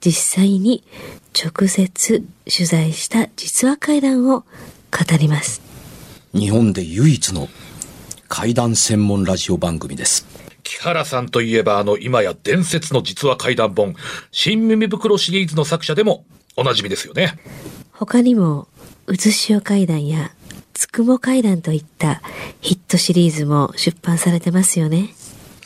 実際に直接取材した実話怪談を語ります。日本で唯一の怪談専門ラジオ番組です。木原さんといえばあの今や伝説の実話怪談本、新耳袋シリーズの作者でもおなじみですよね。他にも、うずしお怪談やつくも怪談といったヒットシリーズも出版されてますよね。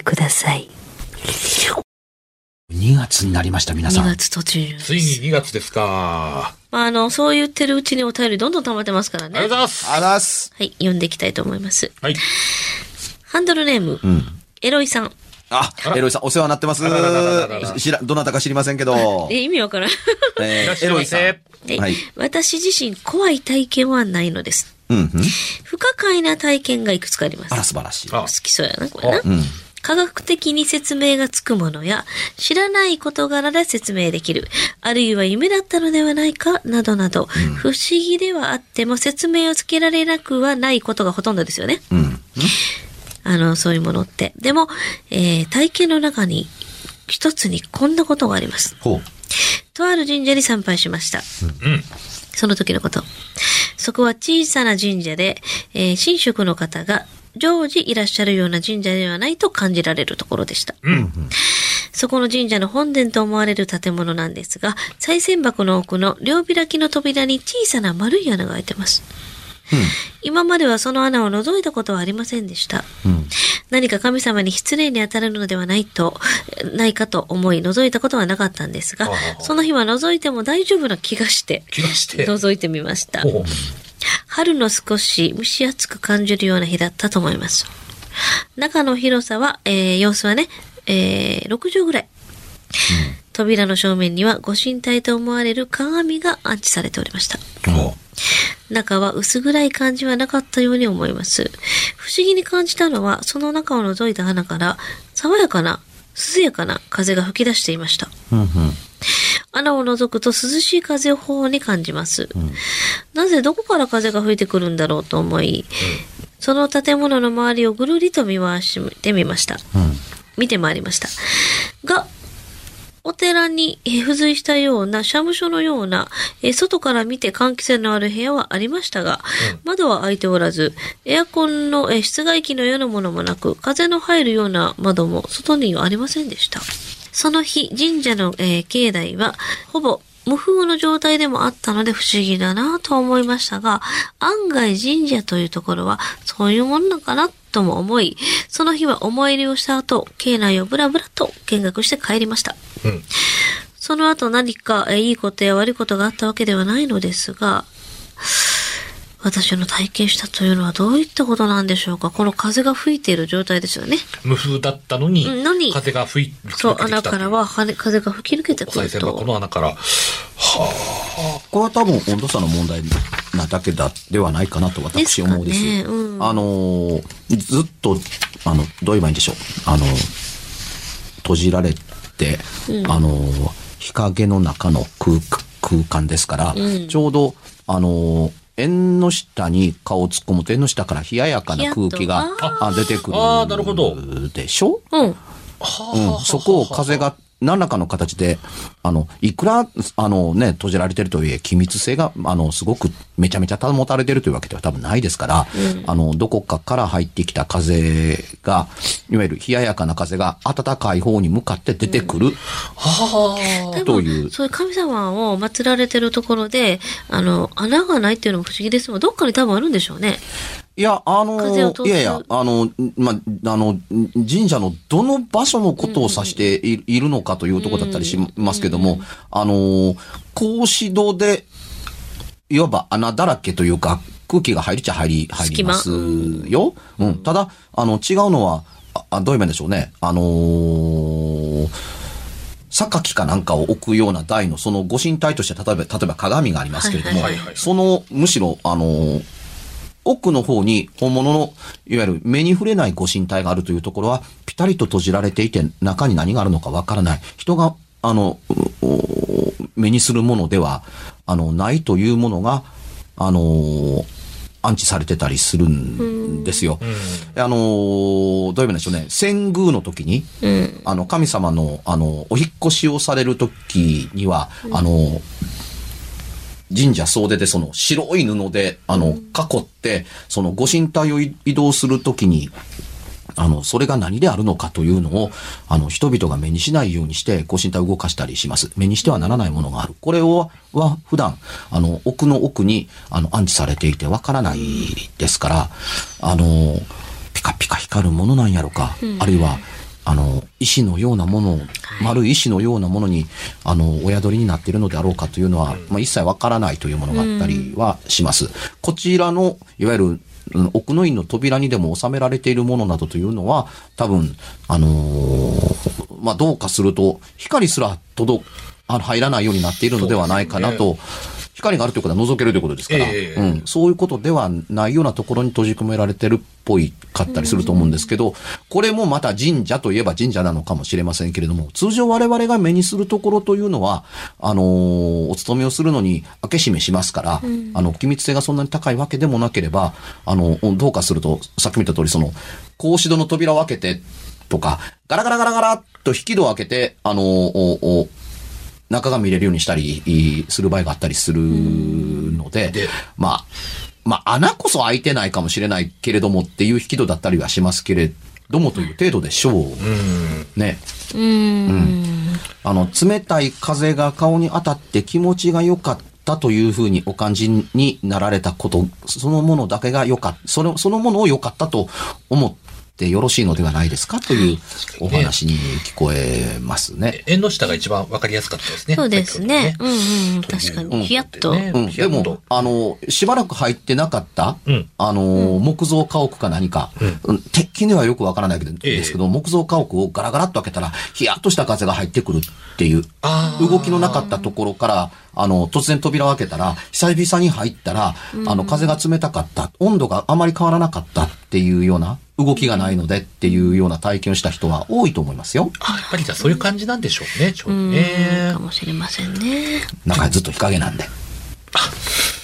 ください。2月になりました、皆さ2ん。月途中。ついに2月ですか。まあ、あの、そう言ってるうちにお便りどんどん溜まってますからね。ありがとうございます。あらす。はい、読んでいきたいと思います。はい。ハンドルネーム、エロイさん。あ、エロイさん、お世話になってます。知ら、どなたか知りませんけど。え、意味わからん。えいらっしゃいませはいはい。私自身怖い体験はないのです。うん、うん。不可解な体験がいくつかあります。あら、素晴らしい。あ好きそうやな、これな。うん。科学的に説明がつくものや、知らない事柄で説明できる、あるいは夢だったのではないか、などなど、不思議ではあっても説明をつけられなくはないことがほとんどですよね。うん。あの、そういうものって。でも、えー体験の中に、一つにこんなことがあります。とある神社に参拝しました。うん。その時のこと。そこは小さな神社で、えー神職の方が常時いらっしゃるような神社ではないと感じられるところでした。うん。そこの神社の本殿と思われる建物なんですが、賽銭箱の奥の両開きの扉に小さな丸い穴が開いてます。今まではその穴を覗いたことはありませんでした。うん。何か神様に失礼に当たるのではないと、ないかと思い覗いたことはなかったんですがその日は覗いても大丈夫な気がして、気がして。覗いてみました。春の少し蒸し暑く感じるような日だったと思います。中の広さは、えー様子はね、えー6畳ぐらい。扉の正面にはご神体と思われる鏡が安置されておりました。ほ中は薄暗い感じはなかったように思います。不思議に感じたのは、その中を覗いた穴から、爽やかな、涼やかな風が吹き出していました。うん、うん。穴を覗くと涼しい風を頬に感じます。なぜどこから風が吹いてくるんだろうと思い、その建物の周りをぐるりと見回してみました。見て回りました。が、お寺にえー付随したような、社務所のような、えー外から見て換気扇のある部屋はありましたが、窓は開いておらず、エアコンの、えー室外機のようなものもなく、風の入るような窓も外にはありませんでした。その日、神社の、えー境内は、ほぼ無風の状態でもあったので不思議だなと思いましたが、案外神社というところはそういうもんなのかなとも思い、その日は思い入れをした後、境内をブラブラと見学して帰りました。う。うん。その後何かえーいいことや悪いことがあったわけではないのですが、私の体験したというのはどういったことなんでしょうか？この風が吹いている状態ですよね。無風だったのに、うんのに風が吹い吹きそう抜、けてきたという穴からは羽風が吹き抜けてくるお賽銭箱と。の穴から。これは多分温度差の問題なだけだ、ではないかなと私思うです。ですかねうんあのーずっと、あの、どう言えばいいんでしょう？あの、閉じられて、あのー日陰の中の空空間ですから、ちょうど、あのー縁の下に顔を突っ込むと縁の下から冷ややかな空気が出てくるあーなるほど。でしょ？うん。うん、そこを風が何らかの形で、あの、いくら、あのね、閉じられてるとはいえ、機密性が、あの、すごくめちゃめちゃ保たれてるというわけでは多分ないですから、あの、どこかから入ってきた風が、いわゆる冷ややかな風が暖かい方に向かって出てくる、でもというそういう神様を祀られてるところで、あの、穴がないっていうのも不思議ですもん。どっかに多分あるんでしょうね。いや、あのいやいや、あの、ま、あの、神社のどの場所のことを指していいるのかというところだったりしますけども、あの、格子戸で、いわば穴だらけというか、空気が入りちゃ入り、入りますよ。うん。ただ、あの、違うのは、ああどういう面でしょうね。あのー榊かなんかを置くような台のそのご神体として例えば、例えば鏡がありますけれども、はいはいはいそのむしろ、あのー奥の方に本物の、いわゆる目に触れないご神体があるというところは、ピタリと閉じられていて、中に何があるのかわからない。人が、あの、目にするものでは、あの、ないというものが、あのー安置されてたりするんですよ。あのーどういう意味でしょうね。遷宮の時に、うん。あの、神様の、あの、お引っ越しをされるときには、あの、神社総出でその白い布で、あの、囲って、そのご神体を移動するときに、あの、それが何であるのかというのを、あの、人々が目にしないようにして、ご神体を動かしたりします。目にしてはならないものがある。これを、は、普段、あの、奥の奥に、あの、安置されていてわからないですから、あの、ピカピカ光るものなんやろか、あるいは、あの、石のようなものを、丸い石のようなものに、あの、お宿りになっているのであろうかというのは、まあ、一切わからないというものがあったりはします。こちらの、いわゆる、うん奥の院の扉にでも収められているものなどというのは、多分、あのーまあ、どうかすると、光すら届、あの、入らないようになっているのではないかなと、光があるということは覗けるということですから、ええうん、そういうことではないようなところに閉じ込められてるっぽいかったりすると思うんですけど、これもまた神社といえば神社なのかもしれませんけれども、通常我々が目にするところというのは、あのーお勤めをするのに開け閉めしますから、あの、機密性がそんなに高いわけでもなければ、あの、どうかすると、さっき見た通り、その、格子戸の扉を開けて、とか、ガラガラガラガラっと引き戸を開けて、あのおお中が見れるようにしたりいする場合があったりするので、でまあ、まあ、穴こそ開いてないかもしれないけれどもっていう引き戸だったりはしますけれどもという程度でしょう。ね。うーん。あの、冷たい風が顔に当たって気持ちが良かったというふうにお感じになられたこと、そのものだけが良かった、その、そのものを良かったと思ってよろしいのではないですかというお話に聞こえますね。縁の下が一番わかりやすかったですね。そうですね。先ほどうんうん。確かに。ヒヤッと。ねうん、でも、あの、しばらく入ってなかった、うん。あの、木造家屋か何か、うん。鉄筋ではよくわからないけど、ええ。ですけど、木造家屋をガラガラっと開けたら、ヒヤッとした風が入ってくるっていう、動きのなかったところから、あの、突然扉を開けたら、久々に入ったら、あの、風が冷たかった、温度があまり変わらなかったっていうような、動きがないのでっていうような体験をした人は多いと思いますよ。あ、やっぱりじゃあそういう感じなんでしょうね、ちょうどうん。ねか。もしれませんね。中ずっと日陰なんで。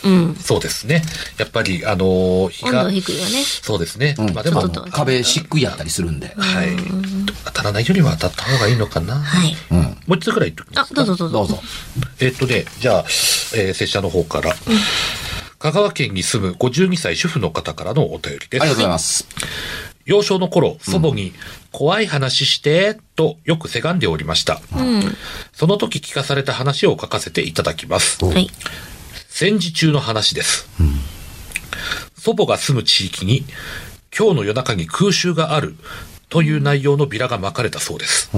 うん。そうですね。やっぱり、あのー日が温度、低いよね。そうですね。うん、まあでも、あちょっとの壁漆喰やったりするんで。はい。当たらないよりは当たった方がいいのかな。はい。うん。もう一つくらい言っておきまあす、か。どうぞどうぞ。どうぞ。えっとね、じゃあ、えー、拙者の方から。香川県に住む52歳主婦の方からのお便りです。ありがとうございます。幼少の頃、祖母に、怖い話して、とよくせがんでおりました。うん。その時聞かされた話を書かせていただきます。はい。戦時中の話です。祖母が住む地域に、今日の夜中に空襲がある、という内容のビラが巻かれたそうです。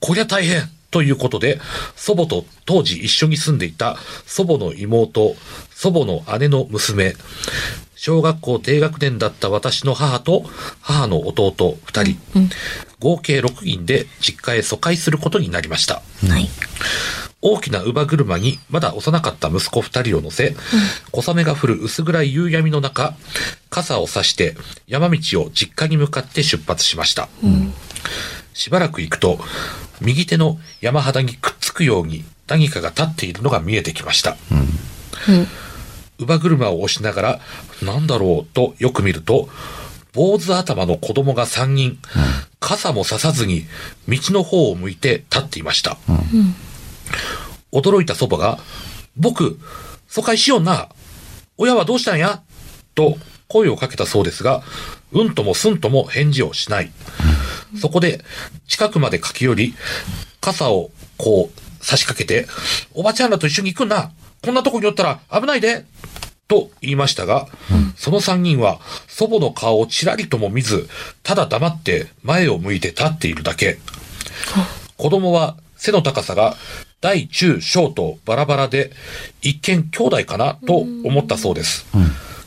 こりゃ大変ということで、祖母と当時一緒に住んでいた祖母の妹、祖母の姉の娘、小学校低学年だった私の母と母の弟二人、合計6人で実家へ疎開することになりました。はい。大きな乳母車にまだ幼かった息子二人を乗せ、小雨が降る薄暗い夕闇の中、傘を差して山道を実家に向かって出発しました。しばらく行くと、右手の山肌にくっつくように何かが立っているのが見えてきました。うん。乳母車を押しながら、なんだろうとよく見ると、坊主頭の子供が3人、傘もささずに道の方を向いて立っていました。驚いた祖母が、僕、疎開しよんな。親はどうしたんや？と声をかけたそうですが、うんともすんとも返事をしない。そこで、近くまで駆け寄り、傘をこう差し掛けて、おばちゃんらと一緒に行くんな。こんなとこにおったら危ないで。と言いましたが、その三人は祖母の顔をちらりとも見ず、ただ黙って前を向いて立っているだけ。子供は背の高さが大中小とバラバラで、一見兄弟かなと思ったそうです。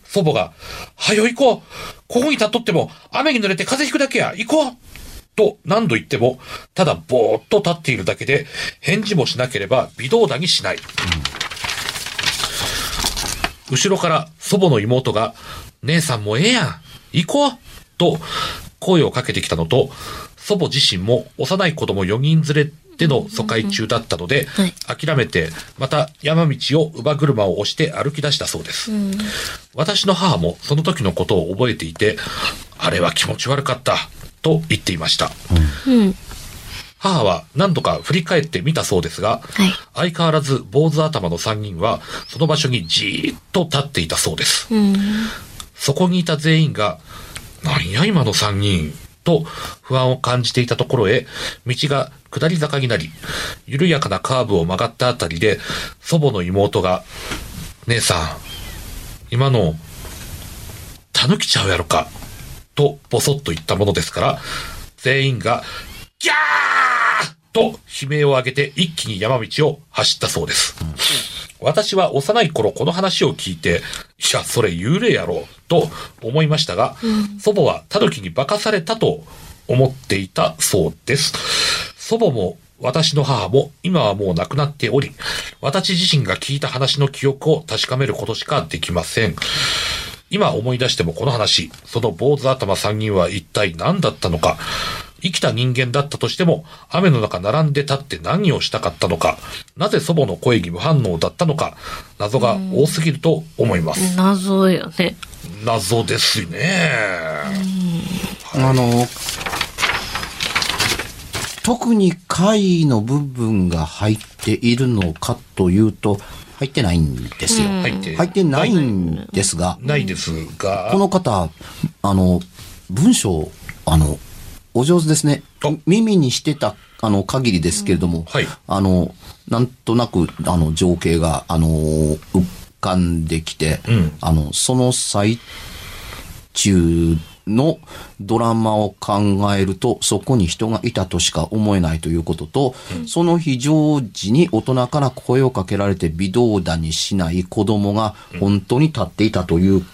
祖母が、はよ行こうここに立っとっても雨に濡れて風邪ひくだけや行こうと何度言っても、ただぼーっと立っているだけで、返事もしなければ微動だにしない。後ろから祖母の妹が、姉さんもええやん行こうと声をかけてきたのと、祖母自身も幼い子供4人連れでの疎開中だったので、はい諦めて、また山道を乳母車を押して歩き出したそうです。私の母もその時のことを覚えていて、あれは気持ち悪かった、と言っていました。うん。母は何度か振り返ってみたそうですが、はい相変わらず坊主頭の3人はその場所にじーっと立っていたそうです。うん。そこにいた全員が、なんや今の3人、と不安を感じていたところへ、道が下り坂になり、緩やかなカーブを曲がったあたりで、祖母の妹が、姉さん、今の、たぬきちゃうやろか、とボソッと言ったものですから、全員が、ギャーと悲鳴を上げて一気に山道を走ったそうです。私は幼い頃この話を聞いて、いや、それ幽霊やろ、と思いましたが、祖母はタヌキに化かされたと思っていたそうです。祖母も私の母も今はもう亡くなっており、私自身が聞いた話の記憶を確かめることしかできません。今思い出してもこの話、その坊主頭3人は一体何だったのか、生きた人間だったとしても、雨の中並んで立って何をしたかったのか、なぜ祖母の声に無反応だったのか、謎が多すぎると思います。謎よね。謎ですね。あの、特に貝の部分が入っているのかというと、入ってないんですよ。入って入ってないんですが、ないですが、この方、あの、文章、あの、お上手ですね。あ。耳にしてた、あの、限りですけれども、はい。あの、なんとなく、あの、情景が、あの、浮かんできて、うん。あの、その最中のドラマを考えると、そこに人がいたとしか思えないということと、その非常時に大人から声をかけられて微動だにしない子供が本当に立っていたという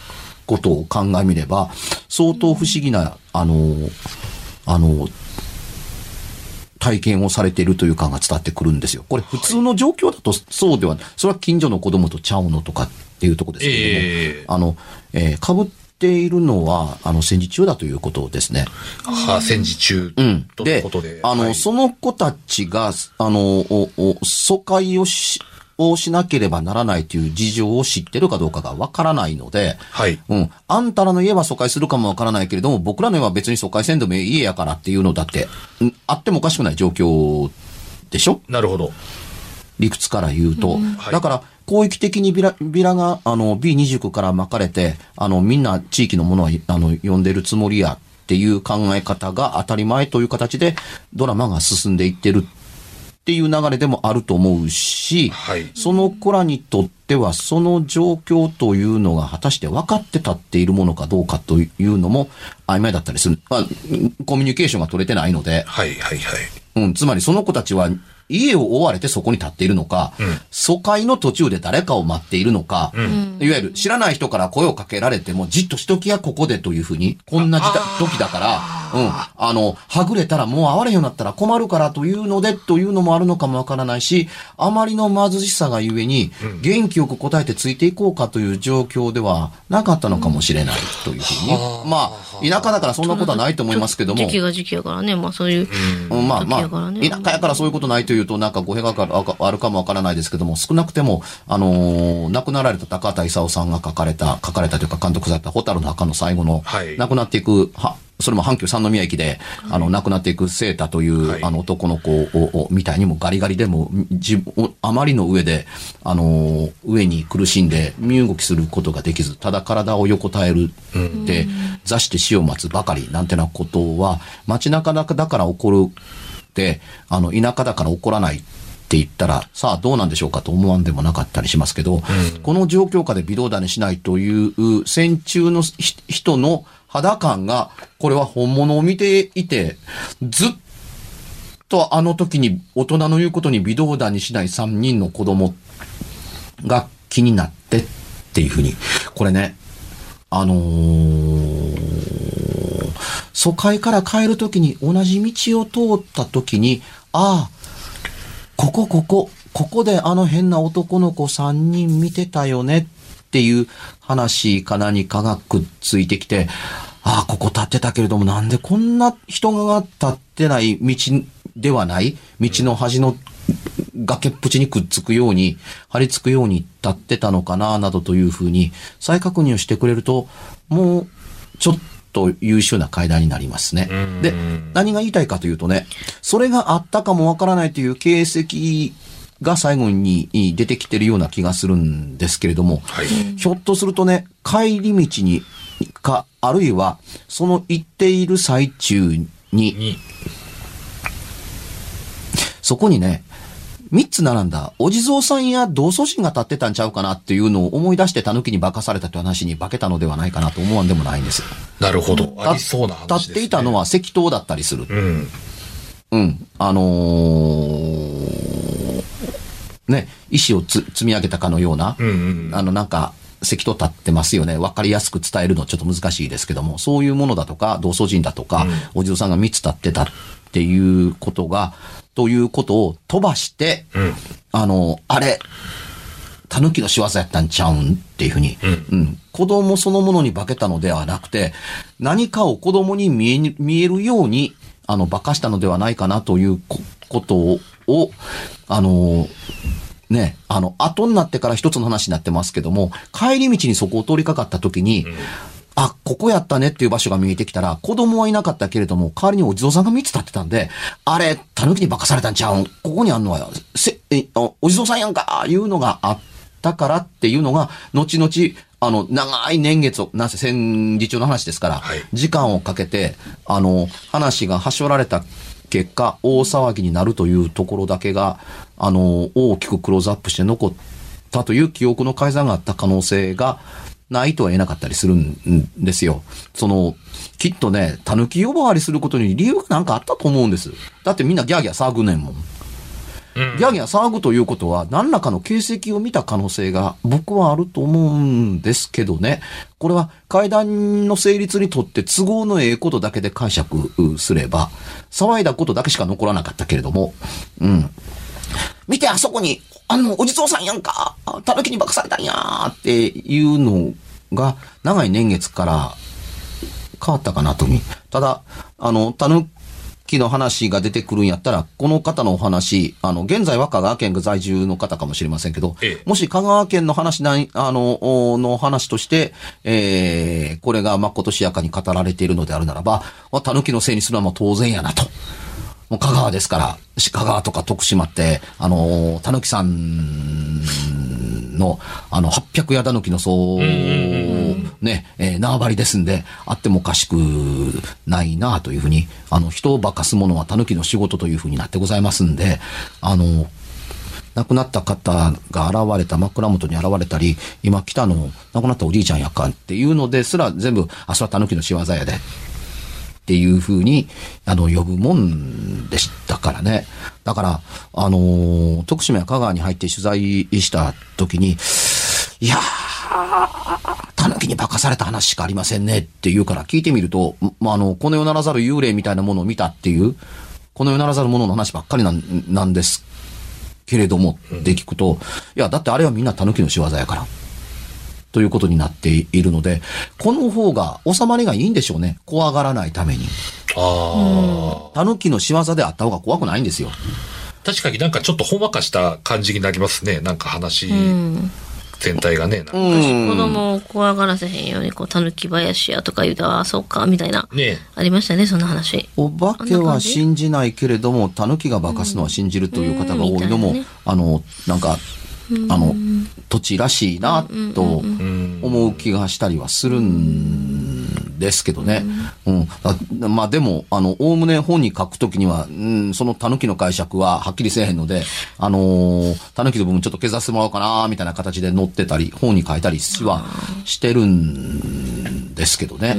ことを鑑みれば、相当不思議な、あの、あの、体験をされているという感が伝わってくるんですよ。これ普通の状況だとそうではない。それは近所の子供とちゃうのとかっていうところですけれども、ええあの、えー、被っているのは、あの、戦時中だということですね。はあ、戦時中うん。というでことで。、あの、はいその子たちが、あの、おお疎開をし、をしなければならないという事情を知ってるかどうかがわからないので、はい。うん。あんたらの家は疎開するかもわからないけれども、僕らの家は別に疎開せんでもいい家やからっていうのだって、うんあってもおかしくない状況でしょ？なるほど。理屈から言うと。はいだから、広域的にビラ、ビラが、あの、B29 から巻かれて、あの、みんな地域のものは、あの、呼んでるつもりやっていう考え方が当たり前という形で、ドラマが進んでいってるっていう流れでもあると思うし、はい。その子らにとっては、その状況というのが果たして分かって立っているものかどうかというのも曖昧だったりする。まあ、コミュニケーションが取れてないので、はい、はい、はい。うん、つまりその子たちは家を追われてそこに立っているのか、疎開の途中で誰かを待っているのか、いわゆる知らない人から声をかけられてもじっとしときやここでというふうに、こんな時代時だから、あの、はぐれたらもう会われへんようになったら困るからというので、というのもあるのかもわからないし、あまりの貧しさがゆえに、元気よく答えてついていこうかという状況ではなかったのかもしれないというふうに。まあ、田舎だからそんなことはないと思いますけども。時期が時期やからね、まあそういう。うんまあまあ、田舎やからそういうことないというと、なんか語弊があるかもわからないですけども、少なくても、あのー亡くなられた高畑勲さんが書かれた、書かれたというか監督された、蛍の墓の最後の、はい亡くなっていく、は、それも阪急三宮駅で、あの、亡くなっていくセータという、はい。あの、男の子を、をみたいにもガリガリでも、自分、あまりの上で、あのー上に苦しんで、身動きすることができず、ただ体を横たえるって、座して死を待つばかり、なんてなことは、街中だから起こるって、あの、田舎だから起こらないって言ったら、さあどうなんでしょうかと思わんでもなかったりしますけど、この状況下で微動だにしないという戦中のひ人の肌感が、これは本物を見ていて、ずっとあの時に大人の言うことに微動だにしない3人の子供が気になってっていうふうに、これね、あのー疎開から帰るときに同じ道を通ったときに、ああ、ここここ、ここであの変な男の子3人見てたよねっいう話か何かがくっついてきて、ああ、ここ立ってたけれどもなんでこんな人が立ってない道ではない？道の端の崖っぷちにくっつくように、張り付くように立ってたのかな、などというふうに再確認をしてくれると、もうちょっと優秀な階段になりますね。で、何が言いたいかというとね、それがあったかもわからないという形跡が最後に出てきてるような気がするんですけれども、はい。ひょっとするとね、帰り道に、か、あるいは、その行っている最中に、に、そこにね、三つ並んだお地蔵さんや同祖神が立ってたんちゃうかなっていうのを思い出して狸に化かされたという話に化けたのではないかなと思わんでもないんです。なるほど。ありそうな話ね。立っていたのは石塔だったりする。うん。うん。あのーね、石をつ積み上げたかのような、うんうん。あの、なんか、石と立ってますよね。わかりやすく伝えるのちょっと難しいですけども、そういうものだとか、同祖神だとか、お地蔵さんが3つ立ってたっていうことが、ということを飛ばして、うん。あの、あれ、狸の仕業やったんちゃうんっていうふうに、うん子供そのものに化けたのではなくて、何かを子供に見えに見えるように、あの、化かしたのではないかなというこことを、をあの、ね、あの、後になってから一つの話になってますけども、帰り道にそこを通りかかった時に、あ、ここやったねっていう場所が見えてきたら、子供はいなかったけれども、代わりにお地蔵さんが3つ立ってたんで、あれ、狸に化かされたんちゃう？んここにあんのは、せ、え、おお地蔵さんやんか！いうのがあったからっていうのが、後々、あの、長い年月を、なぜ戦時中の話ですから、はい。時間をかけて、あの、話がはしょられた結果、大騒ぎになるというところだけが、あの、大きくクローズアップして残ったという記憶の改ざんがあった可能性がないとは言えなかったりするんですよ。その、きっとね、狸呼ばわりすることに理由がなんかあったと思うんです。だってみんなギャーギャー騒ぐねんもん。ギャーギャー騒ぐということは、何らかの形跡を見た可能性が僕はあると思うんですけどね。これは階段の成立にとって都合のええことだけで解釈すれば、騒いだことだけしか残らなかったけれども、うん。見て、あそこに、あの、お地蔵さんやんか、狸に化かされたんやーっていうのが、長い年月から変わったかなと。ただ、あの、たぬきの話が出てくるんやったら、この方のお話、あの、現在は香川県在住の方かもしれませんけど、ええもし香川県の話ない、あの、おの話として、えー、これがまことしやかに語られているのであるならば、たぬきのせいにするのはもう当然やなと。もう香川ですから、し香川とか徳島って、あの、たぬきさんの、あの、800矢たぬきのそう、ね、えー縄張りですんで、あってもおかしくないなというふうに、あの、人を化かすものはたぬきの仕事というふうになってございますんで、あの、亡くなった方が現れた、枕元に現れたり、今来たの、亡くなったおじいちゃんやっかっていうのですら全部、あ、それはたぬきの仕業やで。っていうふうに、あの、呼ぶもんでしたからね。だから、あのー徳島や香川に入って取材した時に、いやー、狸に化かされた話しかありませんねって言うから聞いてみると、まあ、あの、この世ならざる幽霊みたいなものを見たっていう、この世ならざるものの話ばっかりなんなんですけれどもって聞くと、いや、だってあれはみんな狸の仕業やから。ということになっているので、この方が収まりがいいんでしょうね。怖がらないために。ああ。狸の仕業であった方が怖くないんですよ。確かになんかちょっとほんわかした感じになりますね。なんか話うん。全体がね。なんか子供を怖がらせへんように、こう、狸林やとか言うと、ああ、そうか、みたいな。ねありましたね、そんな話。お化けは信じないけれども、狸が化かすのは信じるという方が多いのも、あの、なんか、あの、土地らしいな、と思う気がしたりはするんですけどね。うん。あまあでも、あの、おおむね本に書くときには、うん、その狸の解釈ははっきりせえへんので、あのー、狸の部分ちょっと削らせてもらおうかな、みたいな形で載ってたり、本に書いたりはしてるんですけどね。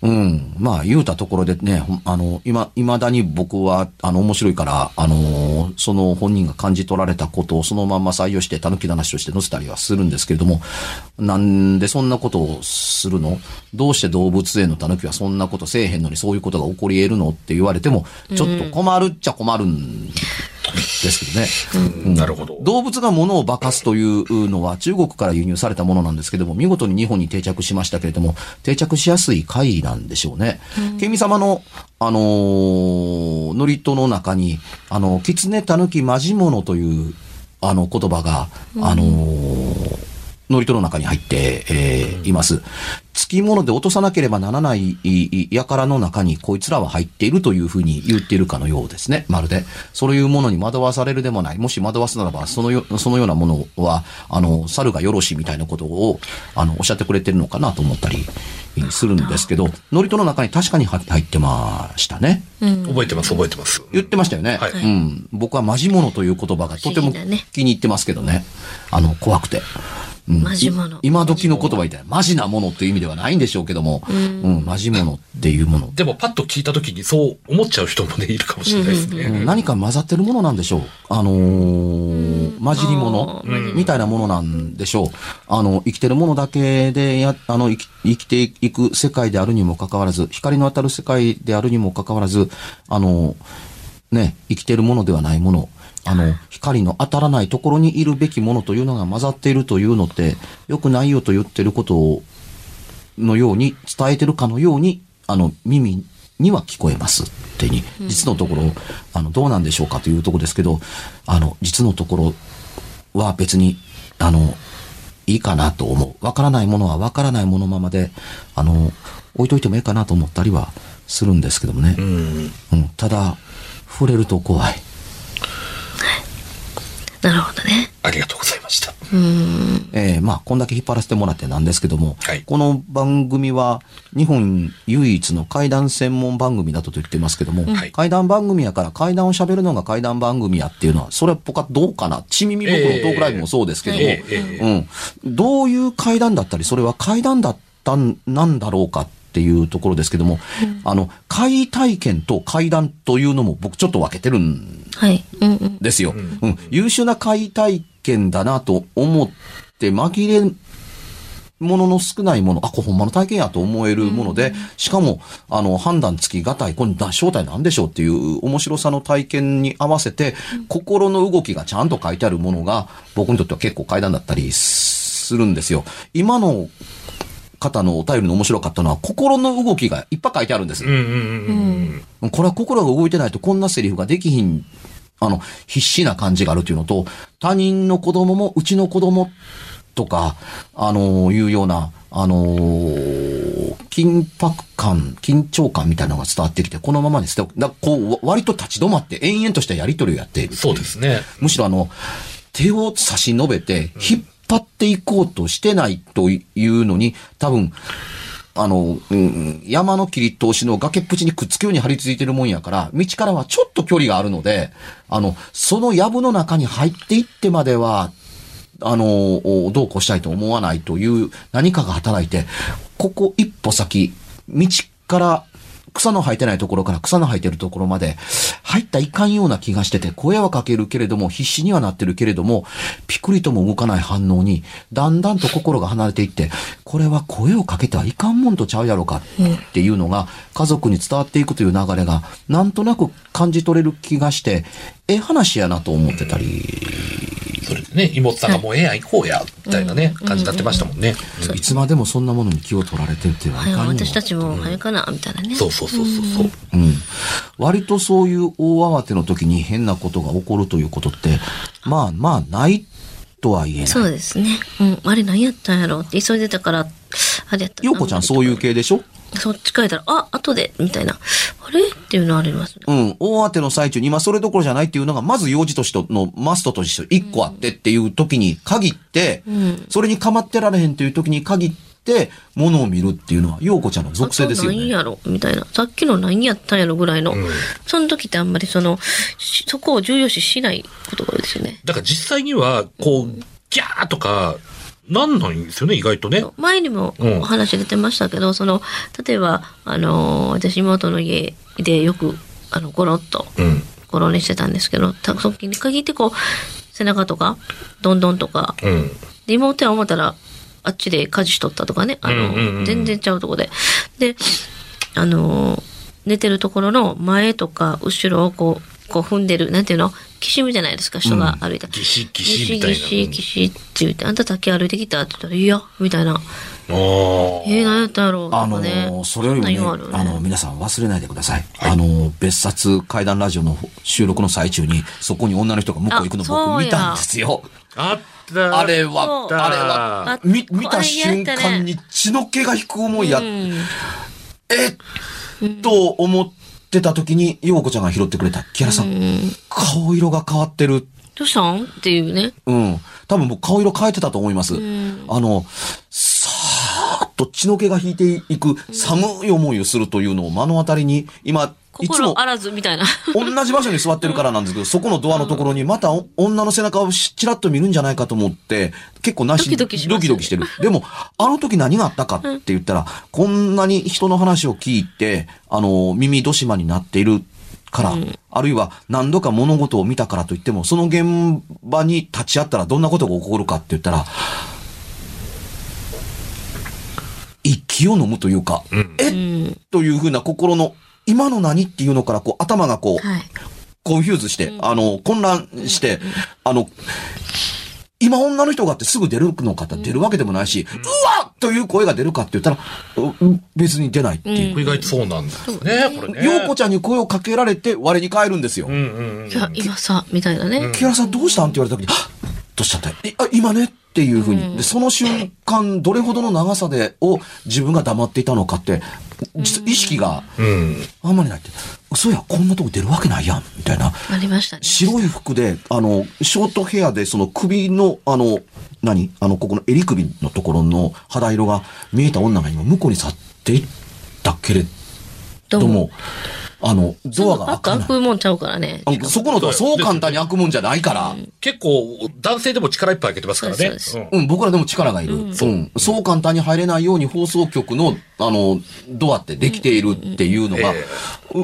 うん。まあ、言うたところでね、あの、今、未だに僕は、あの、面白いから、あの、その本人が感じ取られたことをそのまま採用して、狸の話として載せたりはするんですけれども、なんでそんなことをするの？どうして動物園の狸はそんなことせえへんのにそういうことが起こり得るの？って言われても、ちょっと困るっちゃ困るんですけどね。うんなるほど。動物が物を化かすというのは中国から輸入されたものなんですけども、見事に日本に定着しましたけれども、定着しやすい貝なんでしょうね。ケミ様の、あのー、ノリトの中に、あの、狐、狸、マジモノという、あの、言葉が、あのーノリトの中に入って、えーいます。付き物で落とさなければならない輩の中にこいつらは入っているというふうに言っているかのようですね。まるで。そういうものに惑わされるでもない。もし惑わすならば、そのよ、そのようなものは、あの、猿がよろしいみたいなことを、あの、おっしゃってくれてるのかなと思ったりするんですけど、ノリトの中に確かに入入ってましたね。覚えてます、覚えてます。言ってましたよね。はいうん。僕はマジモノという言葉がとても気に入ってますけどね。あの、怖くて。うん。マジモノい今時の言葉みたいな、マジなものっていう意味ではないんでしょうけども、うん、マジモノっていうもの。でもパッと聞いた時にそう思っちゃう人もね、いるかもしれないですね。うん。何か混ざってるものなんでしょう。あのー混じり物。みたいなものなんでしょう。あの、生きてるものだけでや、あの、生き生きていく世界であるにもかかわらず、光の当たる世界であるにもかかわらず、あの、ね、生きてるものではないもの、あの、光の当たらないところにいるべきものというのが混ざっているというのって、良くないよと言ってることを、のように、伝えてるかのように、あの、耳には聞こえますってに、実のところ、あの、どうなんでしょうかというところですけど、あの、実のところは別に、あの、いいかなと思う。わからないものはわからないものままで、あの、置いといてもいいかなと思ったりはするんですけどもね。うん。うん、ただ、触れると怖い。なるほどね。ありがとうございました。えーまあ、こんだけ引っ張らせてもらってなんですけども、はいこの番組は日本唯一の怪談専門番組だと言ってますけども、はい怪談番組やから怪談を喋るのが怪談番組やっていうのは、それは僕はどうかな。ち耳僕のトークライブもそうですけども、えええうん。どういう怪談だったり、それは怪談だったんなんだろうかっていうところですけども、あの、怪体験と怪談というのも僕ちょっと分けてるんはい。うんうん。ですよ。うん。優秀な怪体験だなと思って紛れものの少ないもの、あ、これほんまの体験やと思えるもので、しかも、あの、判断つきがたい、これな正体なんでしょうっていう面白さの体験に合わせて、心の動きがちゃんと書いてあるものが、僕にとっては結構階段だったりするんですよ。今の方のお便りの面白かったのは、心の動きがいっぱい書いてあるんです。うんうんうんうん。これは心が動いてないとこんなセリフができひん、あの、必死な感じがあるというのと、他人の子供もうちの子供とか、あのいうような、あのー緊迫感、緊張感みたいなのが伝わってきて、このままに捨て、だこう、わ割と立ち止まって延々としたやりとりをやっている。そうですね。むしろあの、手を差し伸べて、引っ張っていこうとしてないというのに、多分、あの、うん、山の切り通しの崖っぷちにくっつくように張り付いてるもんやから、道からはちょっと距離があるので、あの、その藪の中に入っていってまでは、あの、どうこうしたいと思わないという何かが働いて、ここ一歩先、道から草の生えてないところから草の生えてるところまで入ったいかんような気がしてて、声はかけるけれども、必死にはなってるけれども、ピクリとも動かない反応に、だんだんと心が離れていって、これは声をかけてはいかんもんとちゃうやろかっていうのが、家族に伝わっていくという流れが、なんとなく感じ取れる気がして、ええ話やなと思ってたり、それでね、妹さんがもうええやん、行こうや、みたいなね、感じになってましたもんね。いつまでもそんなものに気を取られてってはいはい、かんよ私たちも早かな、みたいなね。そうそうそうそうそう。うん。割とそういう大慌ての時に変なことが起こるということって、まあまあないとは言えない。そうですね。うん。あれ何やったんやろって急いでたから、あれやったようこちゃんそういう系でしょ？そっち書いたら、あ、後で、みたいな。あれ？っていうのありますね。うん。大慌ての最中に今それどころじゃないっていうのが、まず用事としてのマストとして一個あってっていう時に限って、んそれに構ってられへんっていう時に限って、ものを見るっていうのは、ようこちゃんの属性ですよね。何やろみたいな。さっきの何やったんやろぐらいの。その時ってあんまりその、しそこを重要視しないことが多いですよね。だから実際には、こう、ギャーとか、なんないんですよね、意外とね。前にもうんお話出てましたけど、その、例えば、あのー私妹の家でよく、あの、ゴロッと、うん。ゴロにしてたんですけど、たそっきに限ってこう、背中とか、どんどんとか、うん。で妹は思ったら、あっちで家事しとったとかね、あの、うんうんうん全然ちゃうとこで。で、あのー寝てるところの前とか後ろをこう、こう踏んでる、なんていうの？きしむじゃないですか、人が歩いたら。ギシギシみたいな。ギシギシって言って、あんただけ歩いてきたって言ったら、いや、みたいな。ああ。えー、何やったやろう？とあのかね。ーそれよりもねそんな言われるあの、皆さん忘れないでください。あのー別冊怪談ラジオの収録の最中に、そこに女の人が向こう行くの僕見たんですよ。あった。あれは、あれはあ、み、見た瞬間に血の気が引く思いや、うんえっと思ってた時に、ようこちゃんが拾ってくれた。木原さん、顔色が変わってる。どうしたん？っていうね。うん。多分僕顔色変えてたと思います。んあの、と血の気が引いていく寒い思いをするというのを目の当たりに、今、いつも心あらずみたいな。同じ場所に座ってるからなんですけど、そこのドアのところにまたお女の背中をちらっと見るんじゃないかと思って、結構なしドキドキしてる。でも、あの時何があったかって言ったら、こんなに人の話を聞いて、あの、耳戸島になっているから、あるいは何度か物事を見たからといっても、その現場に立ち会ったらどんなことが起こるかって言ったら、息を飲むというか、えうん。というふうな心の、今の何っていうのから、こう、頭がこう、はい。 confuse して、あの、混乱して、あの、今女の人がってすぐ出るのかって出るわけでもないし、うわっという声が出るかって言ったら、う別に出ないっていう。意外とそうなんですね、これね。ようこちゃんに声をかけられて我に返るんですよ。うんうんうんい。や、今さ、みたいなね。木原さんどうしたん？って言われた時に、はっどうしちゃったえ、あ、今ねっていうふうに。で、その瞬間、どれほどの長さで、を自分が黙っていたのかって、実意識がうん。あんまりないって。嘘や、こんなとこ出るわけないやん、みたいな。ありましたね。白い服で、あの、ショートヘアで、その首の、あの、何？あの、ここの襟首のところの肌色が見えた女が今向こうに去っていったけれども、あの、ドアが開かない。開くもんちゃうからね。そこのドアそう簡単に開くもんじゃないから。結構、男性でも力いっぱい開けてますからね。そうですうんうん、僕らでも力がいる。うん。そう簡単に入れないように放送局の、あの、ドアってできているっていうのが、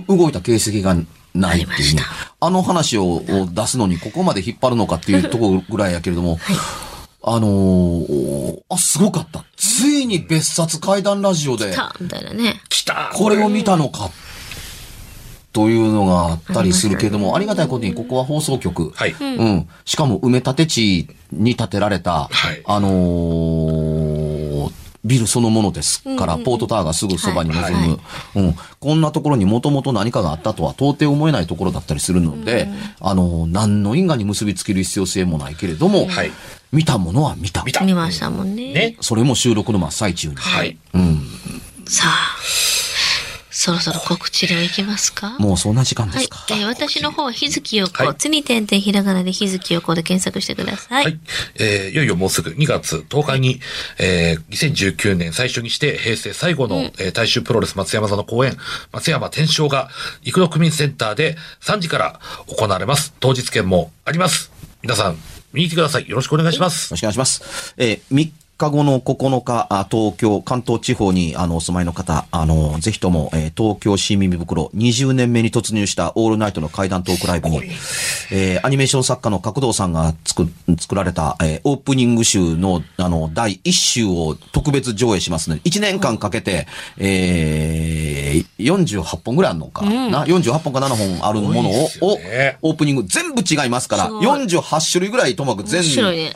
動いた形跡がないっていうねありました。あの話をを出すのにここまで引っ張るのかっていうところぐらいやけれども、あのーあ、すごかった。ついに別冊怪談ラジオで、たみたいなね。来たこれを見たのか、というのがあったりするけれども、ありがたいことにここは放送局。はい。うん。しかも埋め立て地に建てられた、はいあのービルそのものですから、ポートタワーがすぐそばに望む、うん。こんなところにもともと何かがあったとは到底思えないところだったりするので、あのー何の因果に結びつける必要性もないけれども、はい見たものは見た。見た。見ましたもんね。ね。それも収録の真っ最中に。はい。うん。さあ、そろそろ告知でもいきますか？もうそんな時間ではいすか。。えー私の方は日月陽子、はいつに点々ひらがなで日月陽子で検索してください。はい。えーいよいよもうすぐ2月10日に、えー2019年最初にして平成最後の、えー大衆プロレス松山座の公演、松山天正が、幾度区民センターで3時から行われます。当日券もあります。皆さん、見に来てください。よろしくお願いします。よろしくお願いします。えー3後の9日、あ東京、関東地方にあのお住まいの方、あの、ぜひとも、えー東京新耳袋20年目に突入したオールナイトの怪談トークライブに、えーアニメーション作家の角堂さんが作作られた、えーオープニング集のあの第1集を特別上映しますので、1年間かけて、えー48本ぐらいあるのかな、48本か7本あるものを、ね。をオープニング全部違いますから、すごい。48種類ぐらいともかく全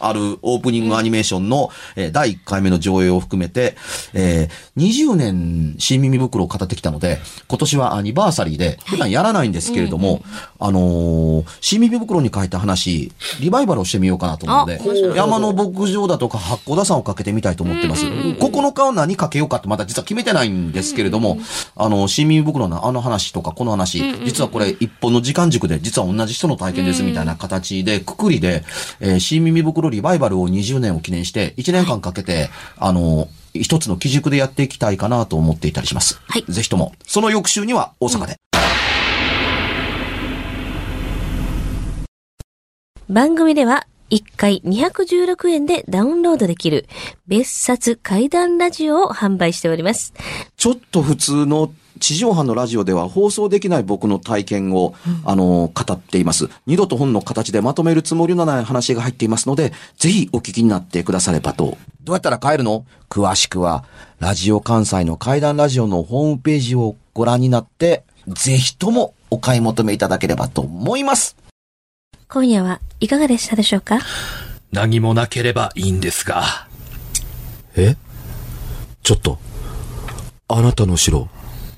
あるオープニングアニメーションの、えー第1回目の上映を含めて、えー20年新耳袋を語ってきたので、今年はアニバーサリーで、普段やらないんですけれども、あのー新耳袋に書いた話、リバイバルをしてみようかなと思うので山の牧場だとか八甲田山をかけてみたいと思ってます。9日は何かけようかってまだ実は決めてないんですけれども、あの、新耳袋のあの話とかこの話、実はこれ一本の時間軸で、実は同じ人の体験ですみたいな形で、くくりで、えー新耳袋リバイバルを20年を記念して、1年間かけて、あの、一つの基軸でやっていきたいかなと思っていたりします。はいぜひとも、その翌週には大阪で。番組では1回216円でダウンロードできる別冊怪談ラジオを販売しております。ちょっと普通の地上波のラジオでは放送できない僕の体験を、あの、語っています。二度と本の形でまとめるつもりのない話が入っていますので、ぜひお聞きになってくださればと。どうやったら帰るの？詳しくは、ラジオ関西の怪談ラジオのホームページをご覧になって、ぜひともお買い求めいただければと思います。今夜はいかがでしたでしょうか？何もなければいいんですが。え？ちょっと、あなたの城、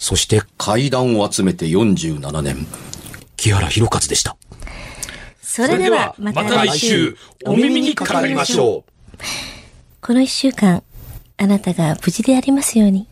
そして階段を集めて47年、木原博一でした。それではまた来週、お耳にかかりましょう。この一週間、あなたが無事でありますように。